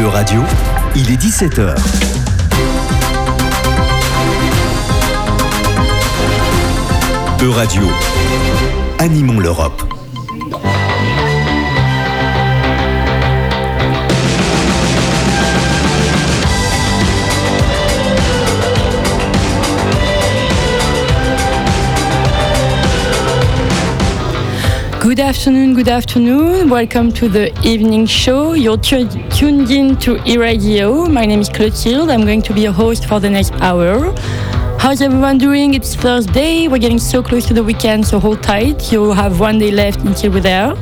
E-Radio, il est 17h. E-Radio, animons l'Europe. Good afternoon, good afternoon. Welcome to the evening show. You're tu- tuned in to Euradio. My name is Clotilde. I'm going to be your host for the next hour. How's everyone doing? It's Thursday. We're getting so close to the weekend, so hold tight. You have one day left until we're there.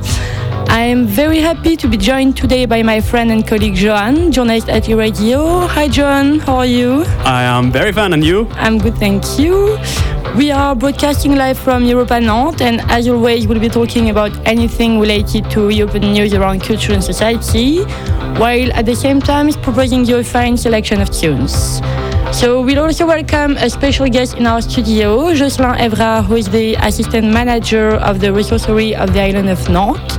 I am very happy to be joined today by my friend and colleague Joan, journalist at Euradio. Hi, Joan. How are you? I am very fine, and you? I'm good, thank you. We are broadcasting live from Europa Nantes, and as always, we'll be talking about anything related to European news around culture and society, while at the same time proposing you a fine selection of tunes. So we'll also welcome a special guest in our studio, Josselin Evrard, who is the assistant manager of the resourcery of the island of Nantes.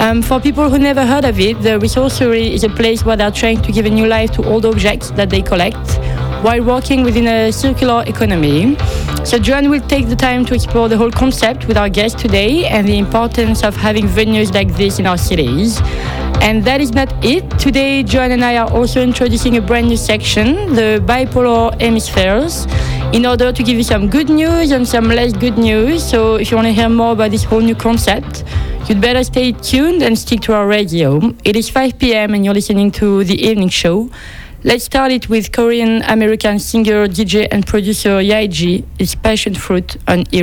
Um, for people who never heard of it, the resourcery is a place where they're trying to give a new life to old objects that they collect while working within a circular economy. So John will take the time to explore the whole concept with our guest today and the importance of having venues like this in our cities. And that is not it. Today, John and I are also introducing a brand new section, the bipolar hemispheres, in order to give you some good news and some less good news. So if you want to hear more about this whole new concept, you'd better stay tuned and stick to our radio. It is 5 p.m. and you're listening to the evening show. Let's start it with Korean American singer, DJ, and producer Yaeji, his passion fruit on e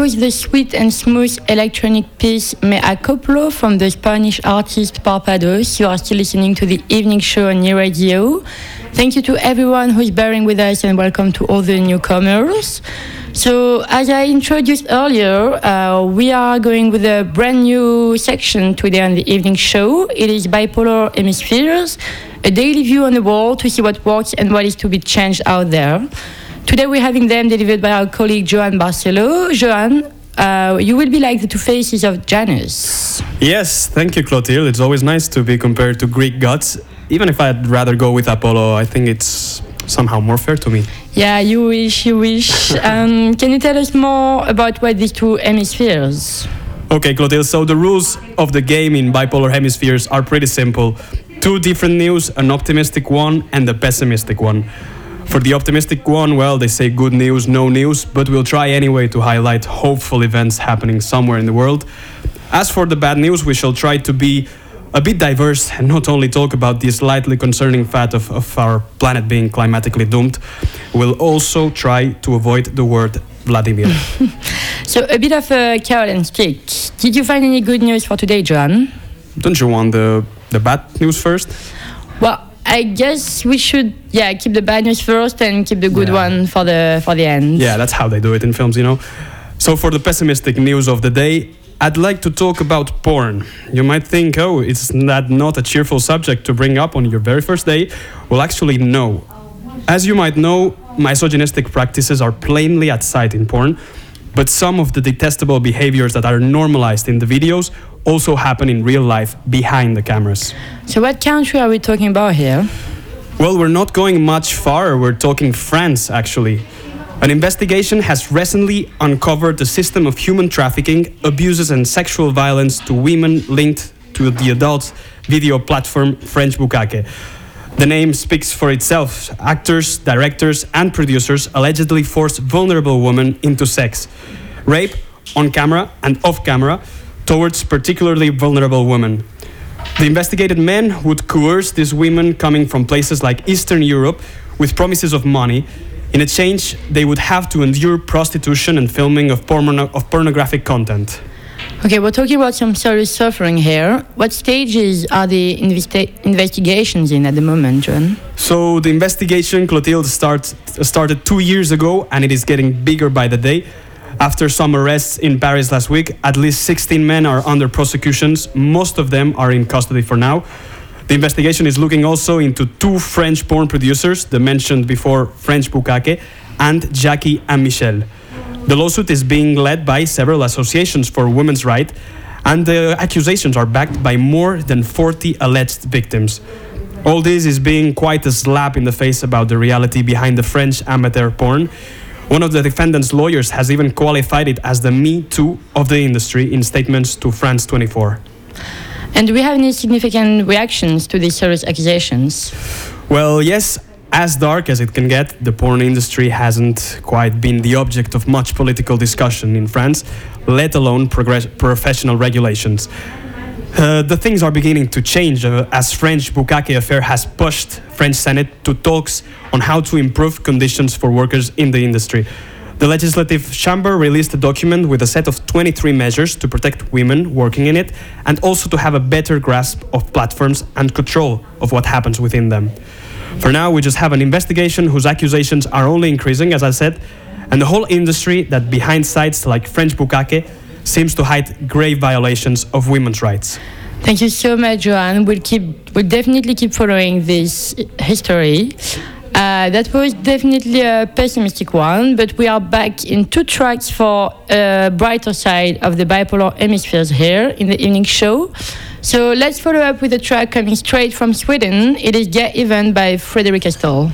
Was the sweet and smooth electronic piece Me Acoplo from the Spanish artist Parpados. You are still listening to the evening show on New Radio. Thank you to everyone who is bearing with us and welcome to all the newcomers. So, as I introduced earlier, uh, we are going with a brand new section today on the evening show. It is Bipolar Hemispheres, a daily view on the world to see what works and what is to be changed out there. Today we're having them delivered by our colleague Joan Barcelo. Joan, uh, you will be like the two faces of Janus. Yes, thank you, Clotilde. It's always nice to be compared to Greek gods. Even if I'd rather go with Apollo, I think it's somehow more fair to me. Yeah, you wish, you wish. um, can you tell us more about what these two hemispheres? Okay, Clotilde, so the rules of the game in bipolar hemispheres are pretty simple. Two different news, an optimistic one and a pessimistic one. For the optimistic one, well, they say good news, no news, but we'll try anyway to highlight hopeful events happening somewhere in the world. As for the bad news, we shall try to be a bit diverse and not only talk about the slightly concerning fact of, of our planet being climatically doomed, we'll also try to avoid the word Vladimir. So, a bit of a carrot and stick. Did you find any good news for today, John? Don't you want the, the bad news first? I guess we should, yeah, keep the bad news first and keep the good Yeah. one for the for the end. Yeah, that's how they do it in films, you know. So, for the pessimistic news of the day, I'd like to talk about porn. You might think, oh, is that not a cheerful subject to bring up on your very first day? Well, actually, no. As you might know, misogynistic practices are plainly at sight in porn, but some of the detestable behaviors that are normalized in the videos also happen in real life behind the cameras. So, what country are we talking about here? Well, we're not going much far. We're talking France, actually. An investigation has recently uncovered a system of human trafficking, abuses, and sexual violence to women linked to the adult video platform French Bukkake. The name speaks for itself. Actors, directors, and producers allegedly force vulnerable women into sex, rape, on camera and off camera, towards particularly vulnerable women. The investigated men would coerce these women coming from places like Eastern Europe with promises of money. In exchange, they would have to endure prostitution and filming of, porno- of pornographic content. Okay, we're talking about some serious suffering here. What stages are the investi- investigations in at the moment, John? So the investigation, Clotilde, start, started two years ago and it is getting bigger by the day. After some arrests in Paris last week, at least 16 men are under prosecutions. Most of them are in custody for now. The investigation is looking also into two French porn producers, the mentioned before French Bukkake, and Jacquie and Michel. The lawsuit is being led by several associations for women's rights, and the accusations are backed by more than 40 alleged victims. All this is being quite a slap in the face about the reality behind the French amateur porn. One of the defendant's lawyers has even qualified it as the Me Too of the industry in statements to France 24. And do we have any significant reactions to these serious accusations? Well, yes, as dark as it can get, the porn industry hasn't quite been the object of much political discussion in France, let alone progress- professional regulations. Uh, the things are beginning to change uh, as French Bukkake affair has pushed French Senate to talks on how to improve conditions for workers in the industry. The Legislative Chamber released a document with a set of 23 measures to protect women working in it and also to have a better grasp of platforms and control of what happens within them. For now, we just have an investigation whose accusations are only increasing, as I said, and the whole industry that behind sites like French Bukkake seems to hide grave violations of women's rights. Thank you so much, Joan. We'll keep, we'll definitely keep following this history. Uh, that was definitely a pessimistic one, but we are back in two tracks for a brighter side of the bipolar hemispheres here in the evening show. So let's follow up with a track coming straight from Sweden. It is Get Even by Frederick Estelle.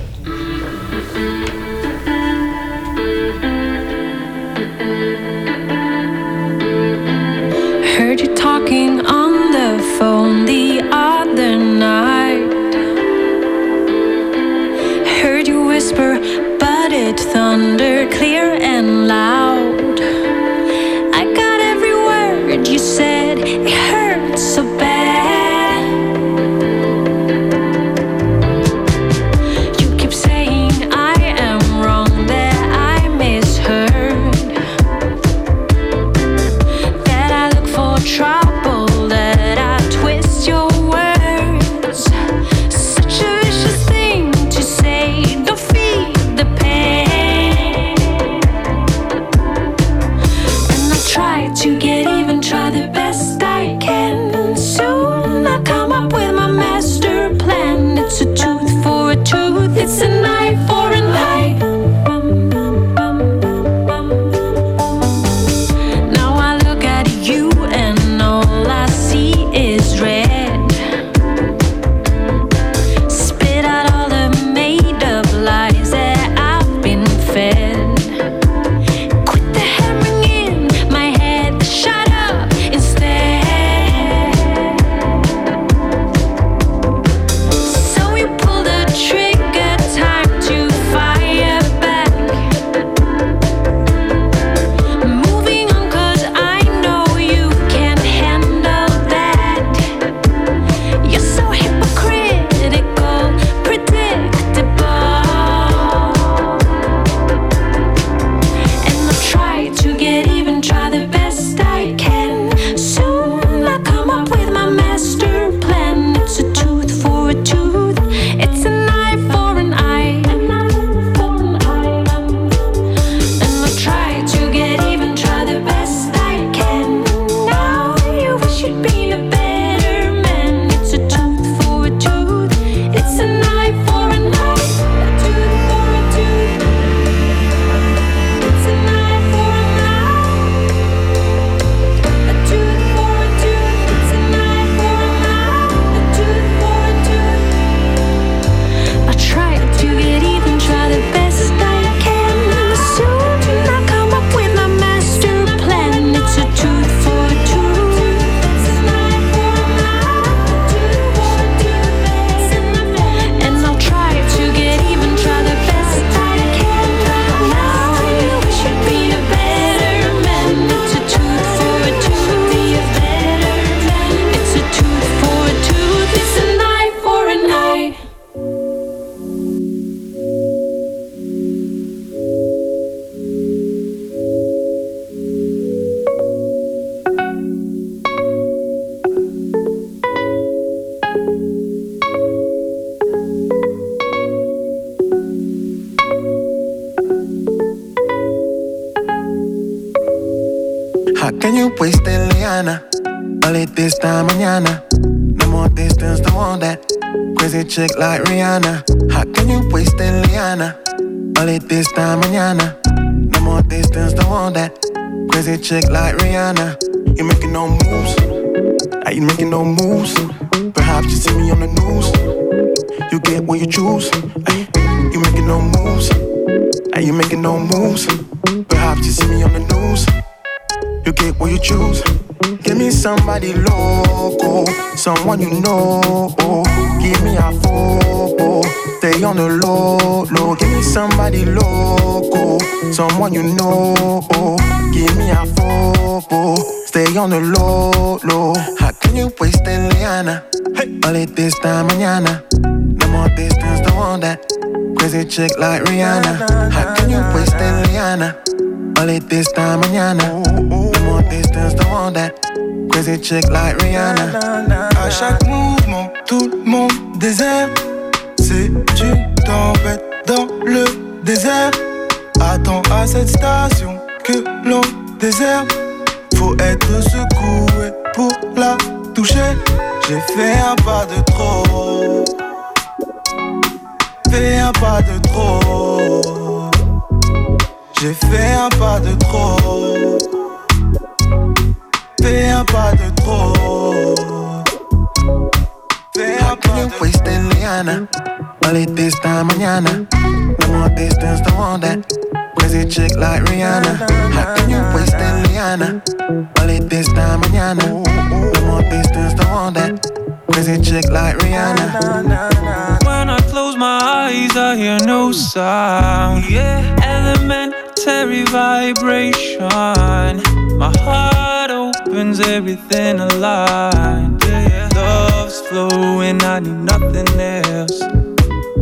Me somebody local, someone you know. Give me a photo, stay on the low, low. How can you waste it, Liana? Hey, all it this time, mañana. No more distance, don't want that. Crazy chick like Rihanna. How can you waste it, Liana? All it this time, mañana. No more distance, don't want that. Crazy chick like Rihanna. À chaque mouvement, tout le monde désert. C'est une tempête dans le désert. Attends à cette station que l'on déserte. Faut être secoué pour la toucher. J'ai fait un pas de trop. Fait un pas de trop. J'ai fait un pas de trop. Fais un pas de trop. Fais un pas de Liana? It this don't want that. Crazy chick like Rihanna. How can you waste it, Liana? All this time, mañana. No more distance, don't want that. Crazy chick like Rihanna. When I close my eyes, I hear no sound. Yeah, elementary vibration. My heart opens, everything aligned. Yeah, love's flowing, I need nothing else.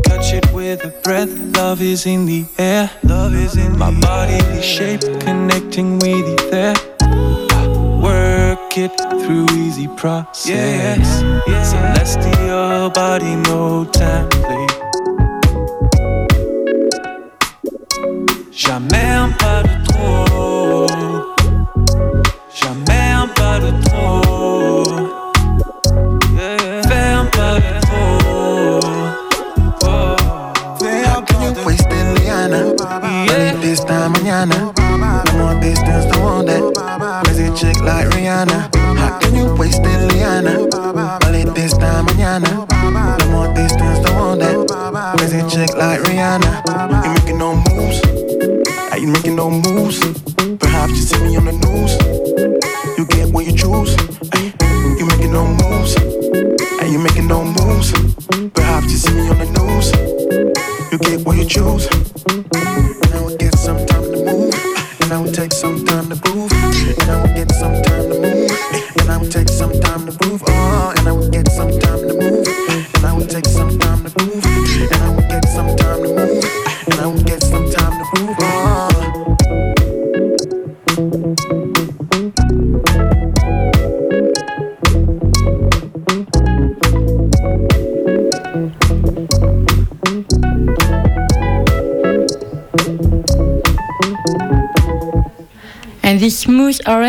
Catch it with a breath, love is in the air. Love is in my body, shape connecting with you there. Work it through easy process. Yes. Celestial body, no template. Jamais un pas de trop.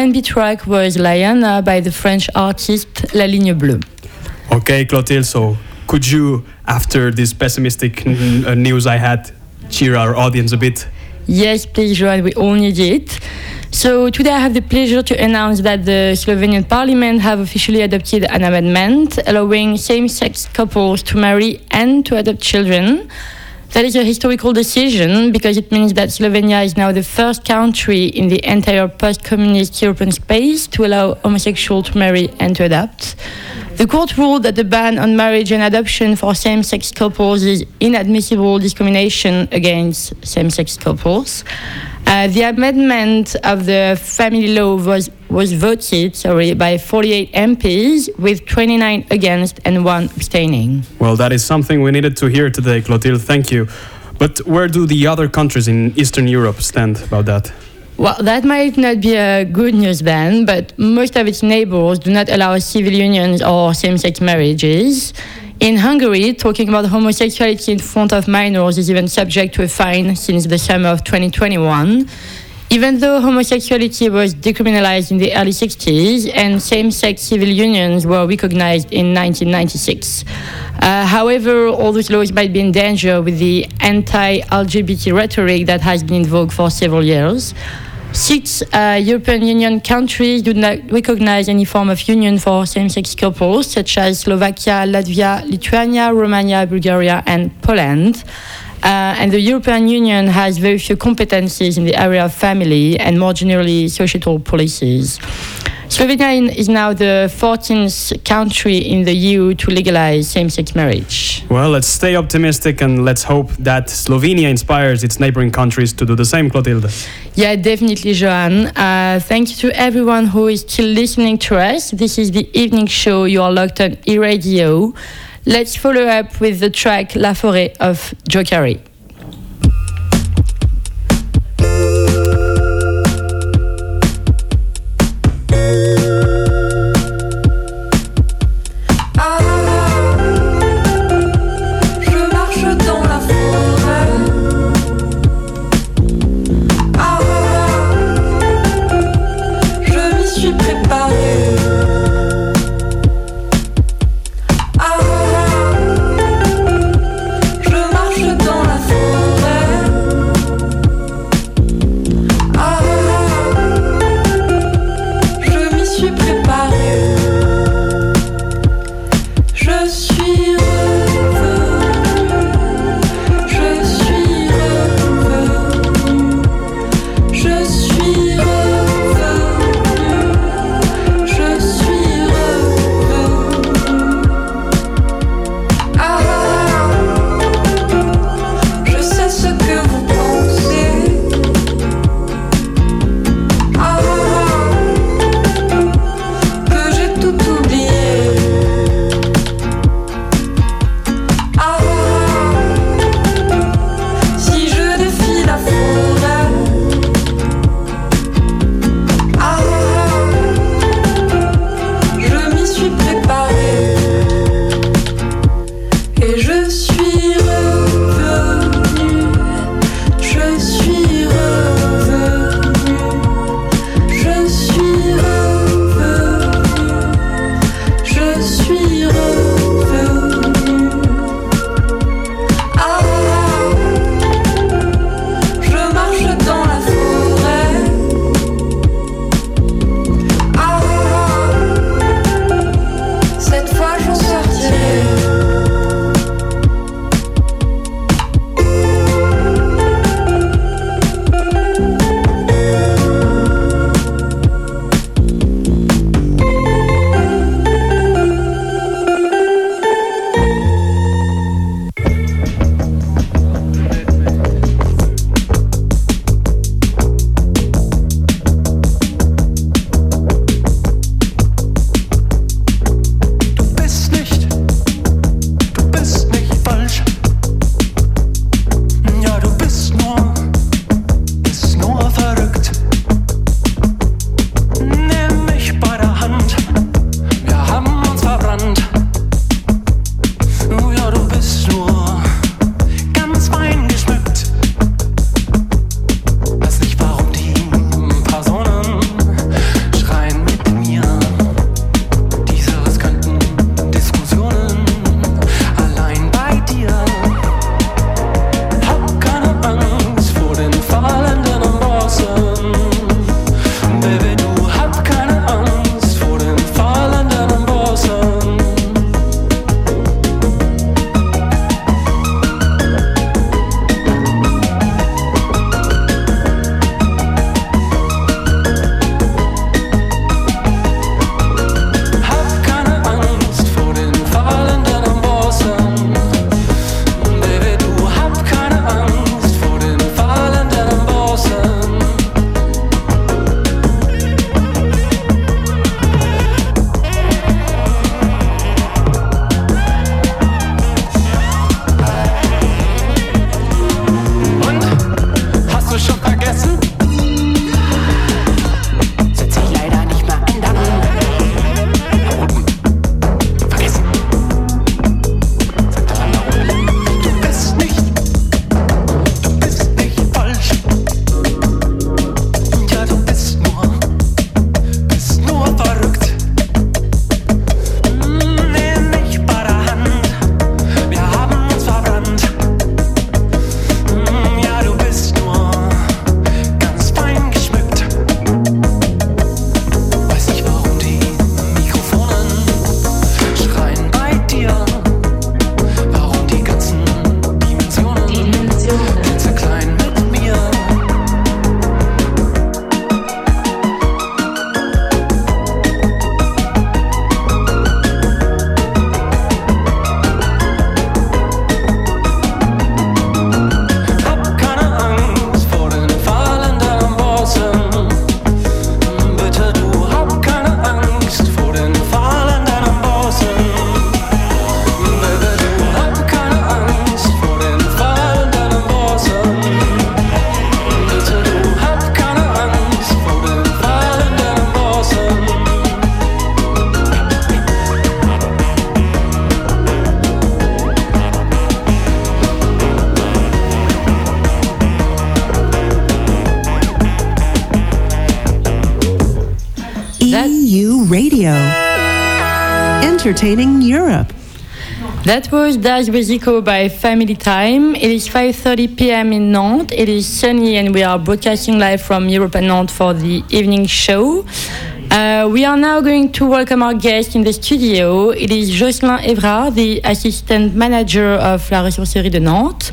R&B track was Liana by the French artist La Ligne Bleue. Okay, Clotilde, so could you, after this pessimistic uh, news I had, cheer our audience a bit? Yes, please, Joan, we all need it. So today I have the pleasure to announce that the Slovenian parliament have officially adopted an amendment allowing same-sex couples to marry and to adopt children. That is a historical decision because it means that Slovenia is now the first country in the entire post-communist European space to allow homosexuals to marry and to adopt. The court ruled that the ban on marriage and adoption for same sex couples is inadmissible discrimination against same sex couples. Uh, the amendment of the family law was, was voted sorry, by 48 MPs, with 29 against and one abstaining. Well, that is something we needed to hear today, Clotilde. Thank you. But where do the other countries in Eastern Europe stand about that? Well, that might not be a good news then, but most of its neighbors do not allow civil unions or same sex marriages. In Hungary, talking about homosexuality in front of minors is even subject to a fine since the summer of 2021. Even though homosexuality was decriminalized in the early 60s and same sex civil unions were recognized in 1996. Uh, however, all those laws might be in danger with the anti LGBT rhetoric that has been in vogue for several years. Six uh, European Union countries do not recognize any form of union for same sex couples, such as Slovakia, Latvia, Lithuania, Romania, Bulgaria, and Poland. Uh, and the European Union has very few competencies in the area of family and more generally societal policies. Slovenia is now the 14th country in the EU to legalize same sex marriage. Well, let's stay optimistic and let's hope that Slovenia inspires its neighboring countries to do the same, Clotilde. Yeah, definitely, Joan. Uh, thank you to everyone who is still listening to us. This is the evening show. You are locked on Euradio. Let's follow up with the track La Forêt of Joe. Entertaining Europe. That was Das Basico by Family Time. It is 5:30 p.m. in Nantes. It is sunny, and we are broadcasting live from Europe and Nantes for the evening show. Uh, we are now going to welcome our guest in the studio. It is Josselin Evrard, the assistant manager of La Ressourcerie de Nantes.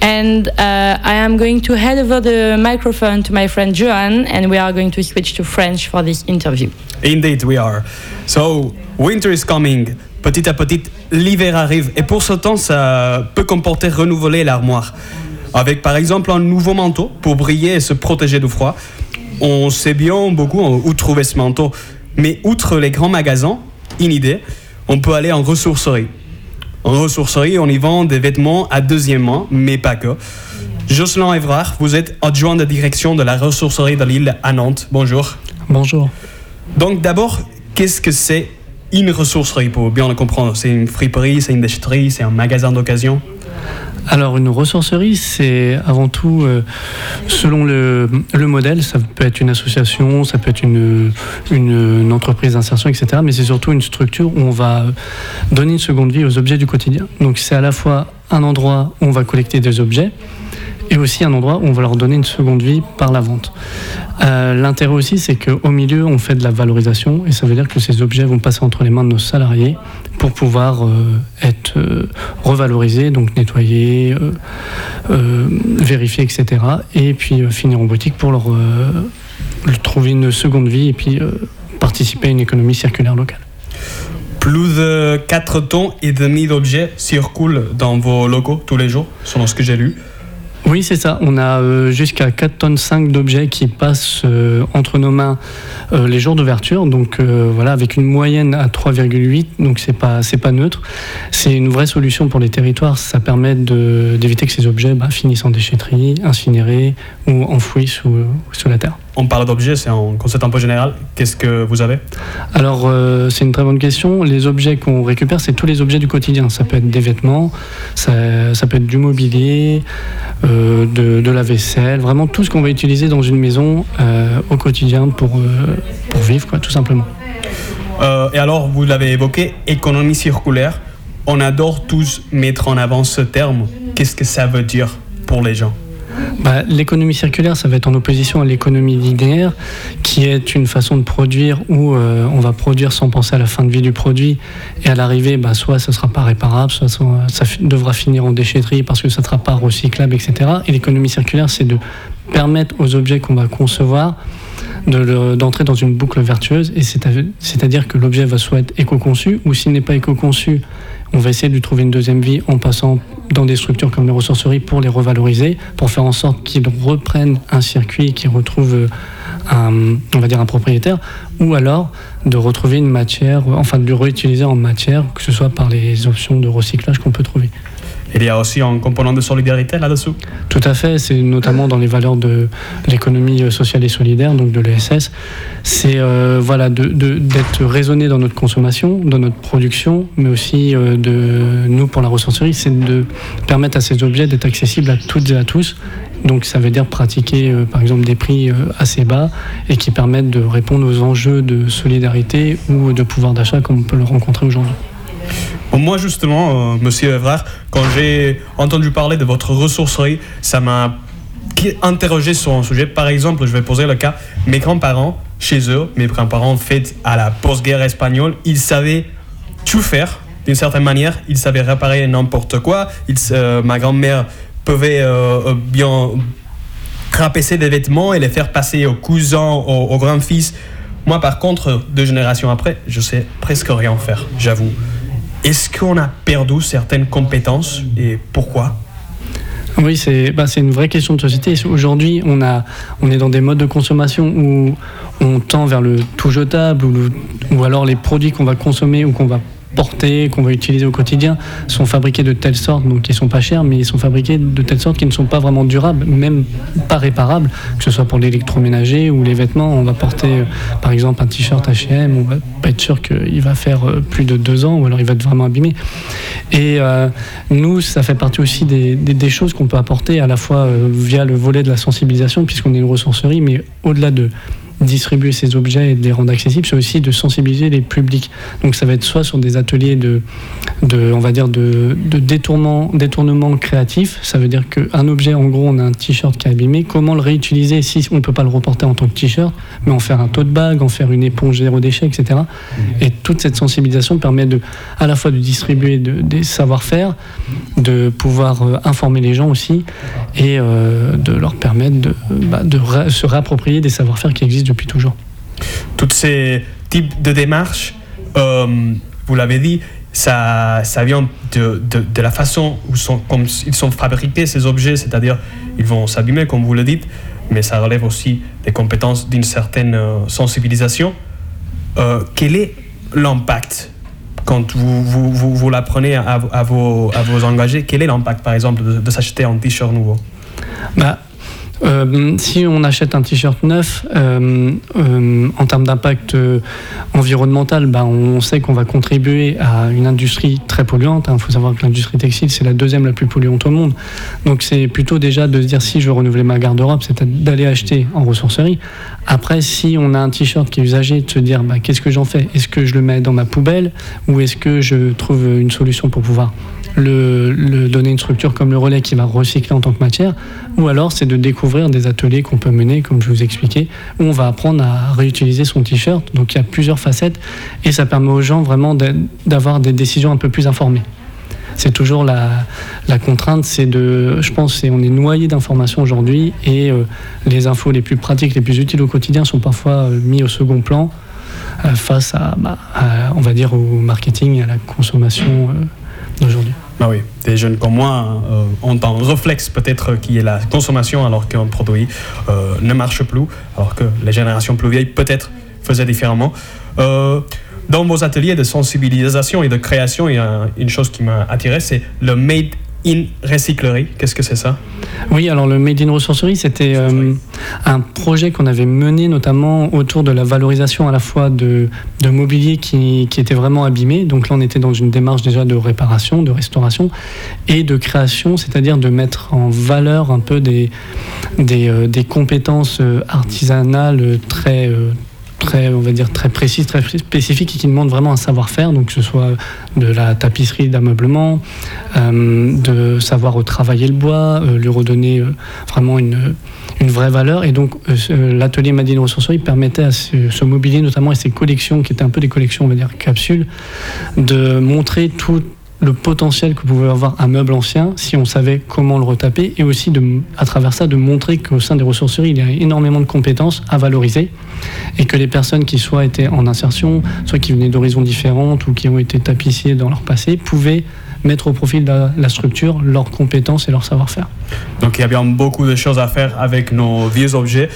And uh, I am going to hand over the microphone to my friend Joan, and we are going to switch to French for this interview. Indeed, we are. So, winter is coming. Petit à petit, l'hiver arrive. Et pour ce temps, ça peut comporter renouveler l'armoire. Avec par exemple un nouveau manteau pour briller et se protéger du froid. On sait bien beaucoup où trouver ce manteau. Mais outre les grands magasins, une idée, on peut aller en ressourcerie. En ressourcerie, on y vend des vêtements à deuxième main, mais pas que. Jocelyn Evrard, vous êtes adjoint de direction de la ressourcerie de l'île à Nantes. Bonjour. Bonjour. Donc d'abord, qu'est-ce que c'est une ressourcerie pour bien le comprendre C'est une friperie, c'est une déchetterie, c'est un magasin d'occasion Alors une ressourcerie, c'est avant tout, euh, selon le, le modèle, ça peut être une association, ça peut être une, une entreprise d'insertion, etc. Mais c'est surtout une structure où on va donner une seconde vie aux objets du quotidien. Donc c'est à la fois un endroit où on va collecter des objets et aussi un endroit où on va leur donner une seconde vie par la vente. Euh, L'intérêt aussi, c'est qu'au milieu, on fait de la valorisation et ça veut dire que ces objets vont passer entre les mains de nos salariés pour pouvoir euh, être euh, revalorisés, donc nettoyés, vérifiés, etc. Et puis finir en boutique pour leur, leur trouver une seconde vie et puis participer à une économie circulaire locale. Plus de 4 tonnes et demi d'objets circulent dans vos locaux tous les jours, selon ce que j'ai lu. Oui, c'est ça. On a euh, jusqu'à 4 tonnes 5 d'objets qui passent euh, entre nos mains euh, les jours d'ouverture. Donc voilà, avec une moyenne à 3,8, donc c'est pas c'est pas neutre. C'est une vraie solution pour les territoires. Ça permet de- d'éviter que ces objets bah, finissent en déchetterie, incinérés ou enfouis sous, sous la terre. On parle d'objets, c'est un concept un peu général. Qu'est-ce que vous avez? Alors, euh, c'est une très bonne question. Les objets qu'on récupère, c'est tous les objets du quotidien. Ça peut être des vêtements, ça, ça peut être du mobilier, euh, de, de la vaisselle, vraiment tout ce qu'on va utiliser dans une maison euh, au quotidien pour, pour vivre, quoi, tout simplement. Et alors, vous l'avez évoqué, économie circulaire. On adore tous mettre en avant ce terme. Qu'est-ce que ça veut dire pour les gens? Bah, L'économie circulaire, ça va être en opposition à l'économie linéaire, qui est une façon de produire où euh, on va produire sans penser à la fin de vie du produit. Et à l'arrivée, bah, soit ce ne sera pas réparable, soit ça, devra finir en déchetterie parce que ça ne sera pas recyclable, etc. Et l'économie circulaire, c'est de permettre aux objets qu'on va concevoir d'entrer dans une boucle vertueuse. Et c'est-à-dire que l'objet va soit être éco-conçu, ou s'il n'est pas éco-conçu, on va essayer de lui trouver une deuxième vie en passant dans des structures comme les ressourceries pour les revaloriser, pour faire en sorte qu'ils reprennent un circuit, qu'ils retrouvent euh, un, on va dire un propriétaire, ou alors de retrouver une matière, enfin de le réutiliser en matière, que ce soit par les options de recyclage qu'on peut trouver. Il y a aussi un component de solidarité là-dessous. Tout à fait, c'est notamment dans les valeurs de l'économie sociale et solidaire, donc de l'ESS. C'est euh, voilà, d'être raisonné dans notre consommation, dans notre production, mais aussi euh, de nous pour la ressourcerie, c'est de permettre à ces objets d'être accessibles à toutes et à tous. Donc ça veut dire pratiquer euh, par exemple des prix assez bas et qui permettent de répondre aux enjeux de solidarité ou de pouvoir d'achat comme on peut le rencontrer aujourd'hui. Moi, justement, euh, monsieur Evrard, quand j'ai entendu parler de votre ressourcerie, ça m'a interrogé sur un sujet. Par exemple, je vais poser le cas, mes grands-parents, chez eux, mes grands-parents faits à la post-guerre espagnole, ils savaient tout faire d'une certaine manière. Ils savaient réparer n'importe quoi. Euh, ma grand-mère pouvait euh, bien rapaisser des vêtements et les faire passer aux cousins, aux, aux grands-fils. Moi, par contre, deux générations après, je sais presque rien faire, j'avoue. Est-ce qu'on a perdu certaines compétences et pourquoi? Oui, c'est bah, c'est une vraie question de société. Aujourd'hui, on, est dans des modes de consommation où on tend vers le tout jetable ou, le- ou alors les produits qu'on va consommer ou qu'on va porter, qu'on va utiliser au quotidien, sont fabriqués de telle sorte, donc ils sont pas chers, mais ils sont fabriqués de telle sorte qu'ils ne sont pas vraiment durables, même pas réparables, que ce soit pour l'électroménager ou les vêtements. On va porter, euh, par exemple, un t-shirt H&M, on va pas être sûr qu'il va faire euh, plus de deux ans, ou alors il va être vraiment abîmé. Et euh, nous, ça fait partie aussi des, des- choses qu'on peut apporter à la fois via le volet de la sensibilisation, puisqu'on est une ressourcerie, mais au-delà de distribuer ces objets et de les rendre accessibles, c'est aussi de sensibiliser les publics. Donc ça va être soit sur des ateliers de, de on va dire, de, de détournement, détournement créatif. Ça veut dire qu'un objet, en gros, on a un t-shirt qui est abîmé. Comment le réutiliser si on ne peut pas le reporter en tant que t-shirt, mais en faire un tote bag, en faire une éponge zéro déchet, etc. Et toute cette sensibilisation permet de, à la fois de distribuer de- des savoir-faire, de pouvoir euh, informer les gens aussi, et euh, de leur permettre de, bah, de se réapproprier des savoir-faire qui existent depuis toujours. Tous ces types de démarches, euh, vous l'avez dit, ça, vient de, la façon où comme ils sont fabriqués, ces objets, c'est-à-dire ils vont s'abîmer, comme vous le dites, mais ça relève aussi des compétences d'une certaine euh, sensibilisation. Euh, quel est l'impact? Quand vous, vous, l'apprenez à, à vos, à vos engagés Quel est l'impact, par exemple, de, de s'acheter un t-shirt nouveau? Bah, euh, si on achète un t-shirt neuf, euh, euh, en termes d'impact environnemental, bah, on sait qu'on va contribuer à une industrie très polluante. Il faut savoir que l'industrie textile, c'est la deuxième la plus polluante au monde. Donc c'est plutôt déjà de se dire si je veux renouveler ma garde-robe, c'est d'aller acheter en ressourcerie. Après, si on a un t-shirt qui est usagé, de se dire bah, qu'est-ce que j'en fais? Est-ce que je le mets dans ma poubelle? Ou est-ce que je trouve une solution pour pouvoir le, donner une structure comme le relais qui va recycler en tant que matière, ou alors c'est de découvrir des ateliers qu'on peut mener, comme je vous expliquais, où on va apprendre à réutiliser son t-shirt. Donc il y a plusieurs facettes et ça permet aux gens vraiment d'a- d'avoir des décisions un peu plus informées. C'est toujours la, contrainte, c'est de, je pense, on est noyé d'informations aujourd'hui et euh, les infos les plus pratiques, les plus utiles au quotidien sont parfois euh, mis au second plan euh, face à, bah, à, on va dire, au marketing et à la consommation euh, d'aujourd'hui. Ah oui, des jeunes comme moi euh, ont un réflexe peut-être qui est la consommation alors qu'un produit euh, ne marche plus, alors que les générations plus vieilles peut-être faisaient différemment. Euh, dans vos ateliers de sensibilisation et de création, il y a une chose qui m'a attiré, c'est le Made in Recyclerie. Qu'est-ce que c'est ça? Oui, alors le Made in Ressourcerie, c'était euh, un projet qu'on avait mené notamment autour de la valorisation à la fois de, de mobilier qui, qui était vraiment abîmé. Donc là, on était dans une démarche déjà de réparation, de restauration et de création, c'est-à-dire de mettre en valeur un peu des, des, euh, des compétences euh, artisanales très... euh, très, on va dire, très précises, très spécifiques et qui demandent vraiment un savoir-faire, donc que ce soit de la tapisserie, d'ameublement, euh, de savoir travailler le bois, euh, lui redonner euh, vraiment une, une vraie valeur. Et donc, l'atelier Madine Ressourcerie permettait à ce, ce mobilier, notamment à ces collections, qui étaient un peu des collections, on va dire, capsules, de montrer tout le potentiel que pouvait avoir un meuble ancien si on savait comment le retaper et aussi à travers ça de montrer qu'au sein des ressourceries il y a énormément de compétences à valoriser et que les personnes qui soit étaient en insertion, soit qui venaient d'horizons différentes ou qui ont été tapissiers dans leur passé pouvaient mettre au profit de la, structure leurs compétences et leur savoir-faire. Donc il y a bien beaucoup de choses à faire avec nos vieux objets.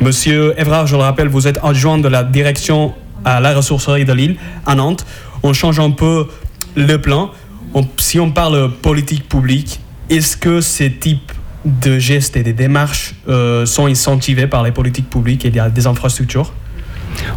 Monsieur Evrard, je le rappelle, vous êtes adjoint de la direction à la ressourcerie de Lille, à Nantes. On change un peu le plan. Si on parle politique publique, est-ce que ces types de gestes et des démarches euh, sont incentivés par les politiques publiques et des infrastructures?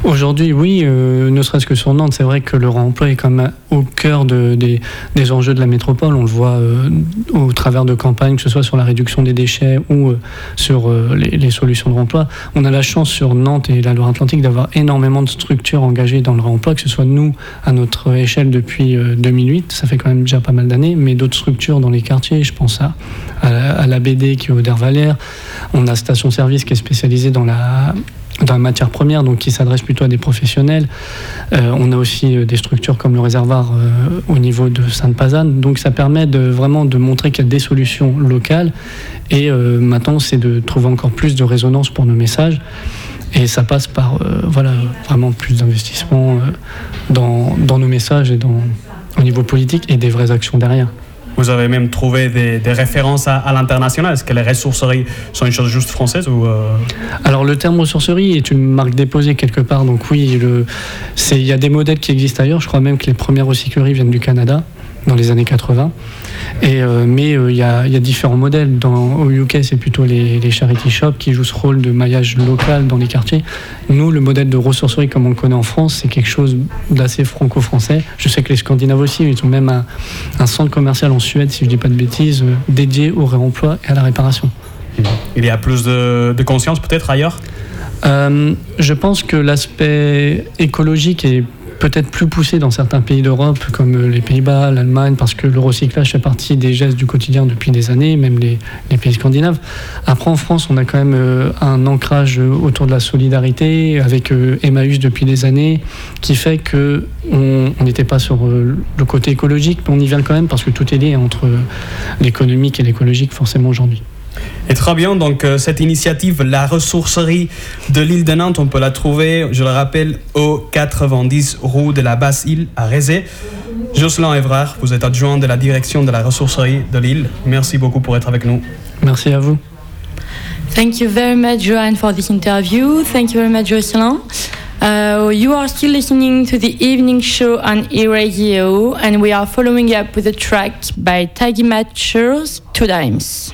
Aujourd'hui, oui, euh, ne serait-ce que sur Nantes, c'est vrai que le remploi est quand même au cœur de- des, des enjeux de la métropole. On le voit euh, au travers de campagnes, que ce soit sur la réduction des déchets ou euh, sur les, solutions de remploi. On a la chance sur Nantes et la Loire-Atlantique d'avoir énormément de structures engagées dans le remploi, que ce soit nous à notre échelle depuis euh, 2008, ça fait quand même déjà pas mal d'années, mais d'autres structures dans les quartiers, je pense à, à, la- BD qui est au Dervalère. On a Station Service qui est spécialisée dans la dans la matière première, donc qui s'adresse plutôt à des professionnels. Euh, on a aussi euh, des structures comme le réservoir euh, au niveau de Sainte-Pazanne. Donc ça permet de, vraiment de montrer qu'il y a des solutions locales. Et maintenant, c'est de trouver encore plus de résonance pour nos messages. Et ça passe par voilà, vraiment plus d'investissement dans, nos messages et au niveau politique et des vraies actions derrière. Vous avez même trouvé des, références à, l'international. Est-ce que les ressourceries sont une chose juste française ou euh, Alors le terme ressourcerie est une marque déposée quelque part, donc oui, il y a des modèles qui existent ailleurs. Je crois même que les premières recycleries viennent du Canada dans les années 80. Et, euh, mais euh, il y, a, il y a différents modèles. Dans, au UK, c'est plutôt les, les charity shops qui jouent ce rôle de maillage local dans les quartiers. Nous, le modèle de ressourcerie comme on le connaît en France, c'est quelque chose d'assez franco-français. Je sais que les Scandinaves aussi, ils ont même un, un centre commercial en Suède, si je ne dis pas de bêtises, euh, dédié au réemploi et à la réparation. il y a plus de, de conscience peut-être ailleurs? Euh, je pense que l'aspect écologique est peut-être plus poussé dans certains pays d'Europe, comme les Pays-Bas, l'Allemagne, parce que le recyclage fait partie des gestes du quotidien depuis des années, même les, pays scandinaves. Après, en France, on a quand même euh, un ancrage autour de la solidarité, avec euh, Emmaüs depuis des années, qui fait que on n'était pas sur euh, le côté écologique, mais on y vient quand même parce que tout est lié entre l'économique et l'écologique, forcément, aujourd'hui. Et très bien, donc euh, cette initiative, la ressourcerie de l'île de Nantes, on peut la trouver, je le rappelle, au 90 rue de la Basse-Île à Rézé. Jocelyn Evrard, vous êtes adjoint de la direction de la ressourcerie de l'île. Merci beaucoup pour être avec nous. Merci à vous. Thank you very much, Joanne, for this interview. Thank you very much, Jocelyn. Uh, you are still listening to the evening show on e-radio, and we are following up with a track by Taggy Matchers, Two Dimes.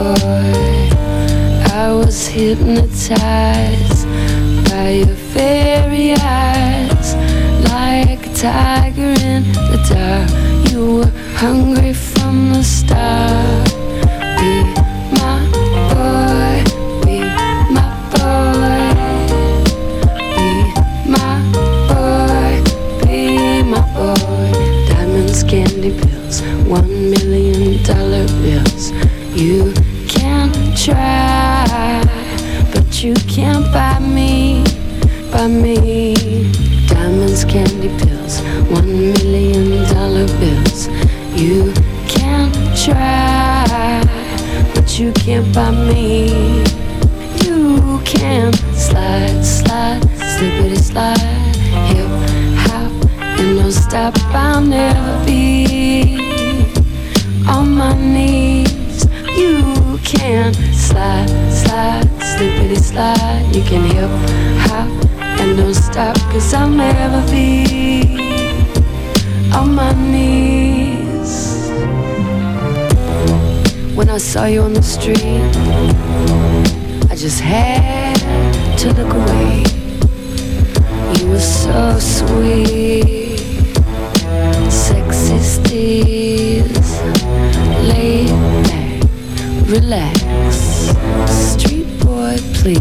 Boy. I was hypnotized by your very eyes, like a tiger in the dark. You were hungry from the start. Can't buy me. You can slide, slide, slippity slide, hip hop, and don't stop. I'll never be on my knees. You can slide, slide, slippity slide. You can hip hop and don't stop, cause I'll never be on my knees. When I saw you on the street, I just had to look away. You were so sweet, sexy steez, laid back, relax, street boy, please.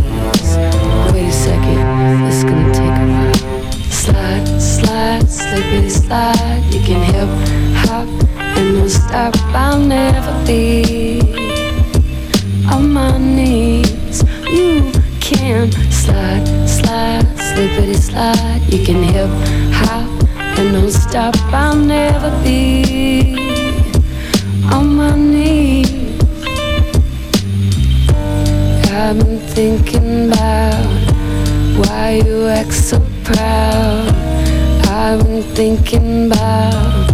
Wait a second, it's gonna take a while. Slide, slide, slippity slide. You can hip hop and don't stop. I'll never be You can hip hop and don't stop. I'll never be on my knees. I've been thinking about why you act so proud. I've been thinking about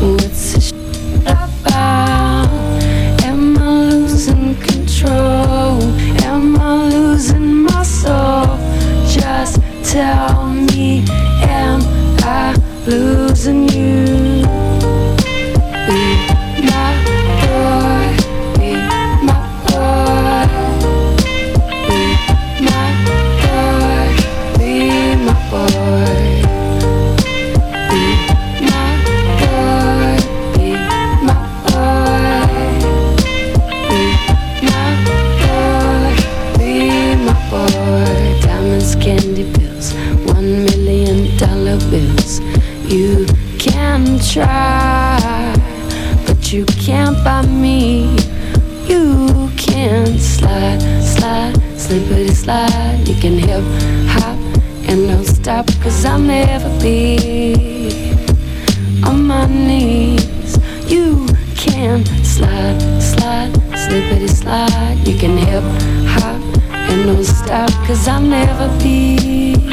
what's this about. Am I losing control? Hop and don't stop, cause I'll never be on my knees. You can slide, slide, slippity slide. You can hip hop and don't stop, cause I'll never be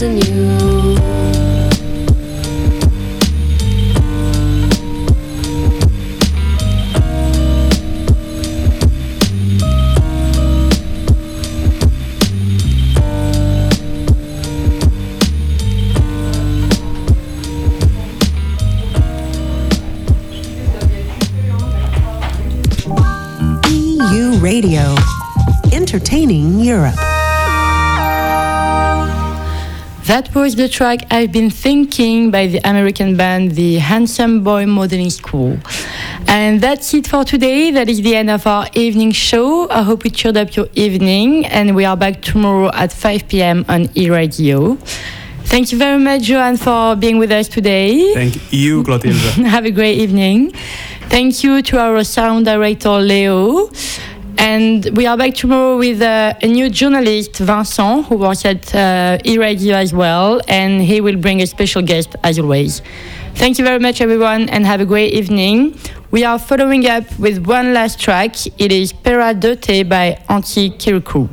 losing you. Radio. Entertaining Europe. That was the track I've been thinking by the American band The Handsome Boy Modeling School. And that's it for today. That is the end of our evening show. I hope it cheered up your evening. And we are back tomorrow at 5 p.m. on Euradio. Thank you very much, Joan, for being with us today. Thank you, Clotilde. Have a great evening. Thank you to our sound director, Leo. And we are back tomorrow with uh, a new journalist, Vincent, who works at uh, Euradio as well, and he will bring a special guest as always. Thank you very much, everyone, and have a great evening. We are following up with one last track. It is Pera Dote by Anti Kirikou.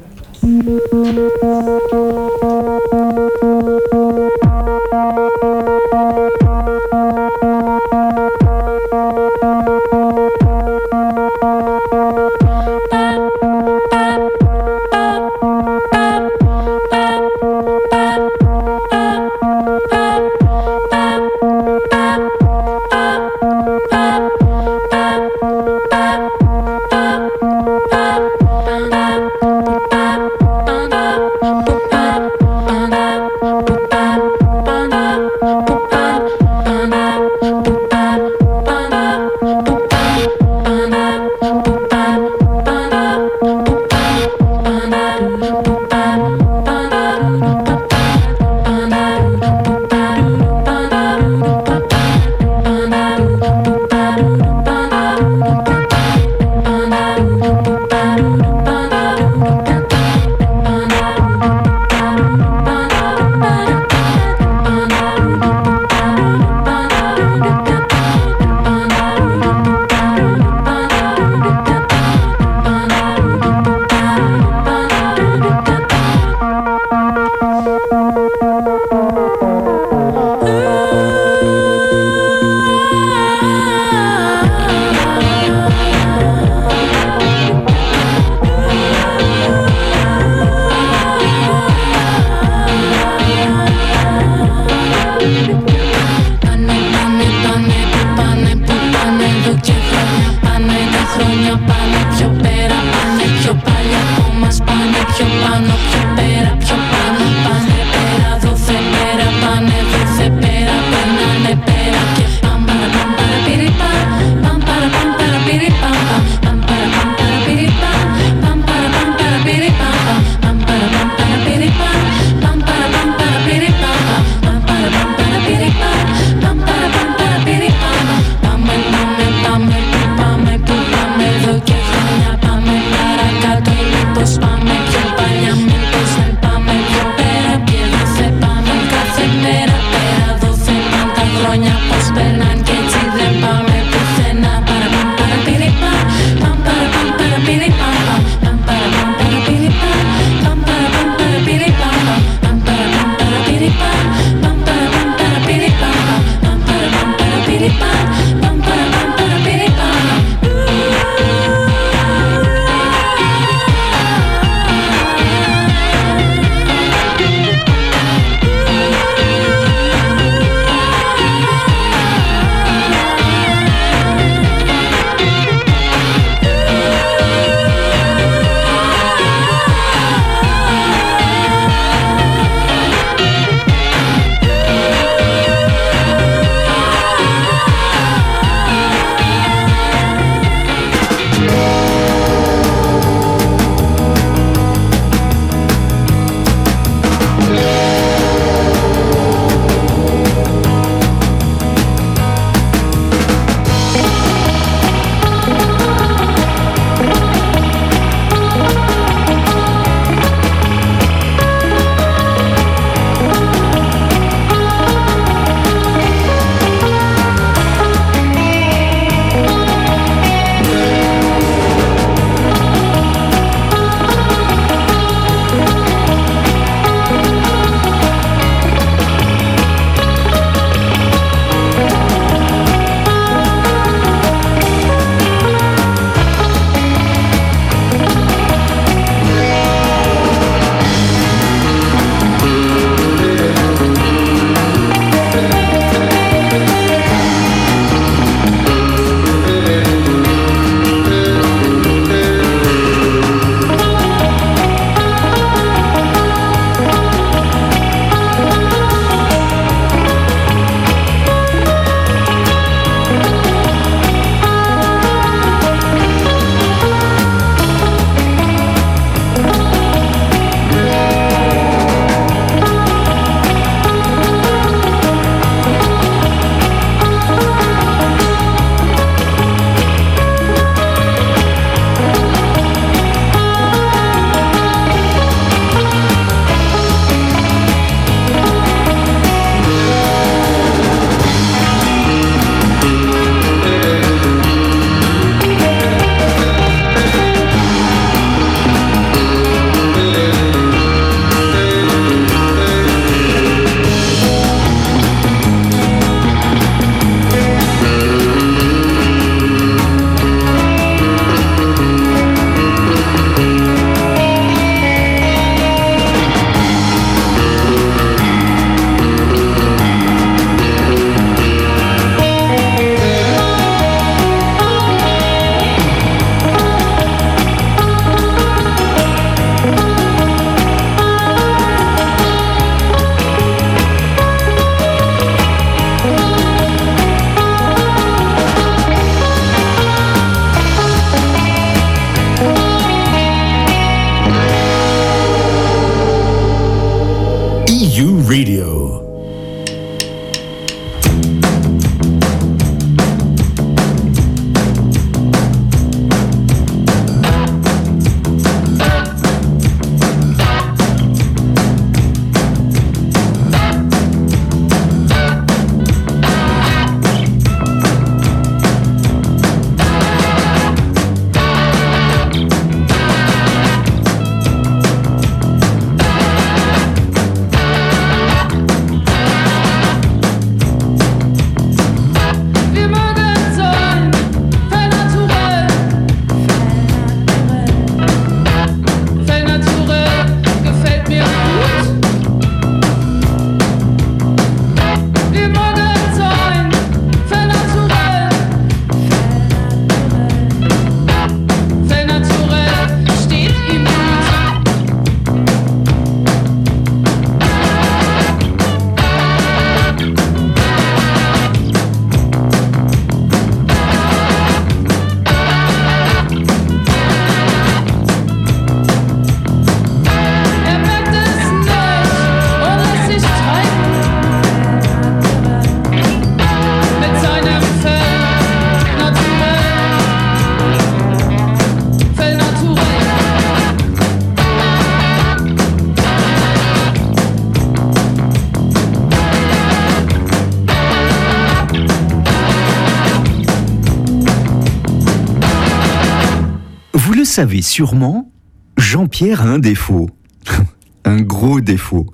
Savez sûrement, Jean-Pierre a un défaut. un gros défaut.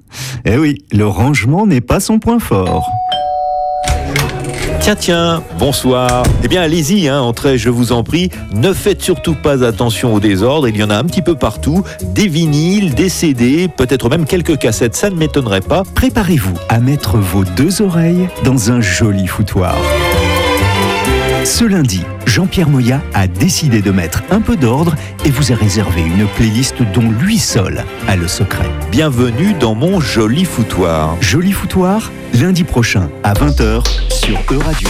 Eh oui, le rangement n'est pas son point fort. Tiens, tiens, bonsoir. Eh bien, allez-y, hein, entrez, je vous en prie. Ne faites surtout pas attention au désordre, il y en a un petit peu partout. Des vinyles, des CD, peut-être même quelques cassettes, ça ne m'étonnerait pas. Préparez-vous à mettre vos deux oreilles dans un joli foutoir. Ce lundi, Jean-Pierre Moya a décidé de mettre un peu d'ordre et vous a réservé une playlist dont lui seul a le secret. Bienvenue dans mon joli foutoir. Joli foutoir, lundi prochain à 20h sur Euradio.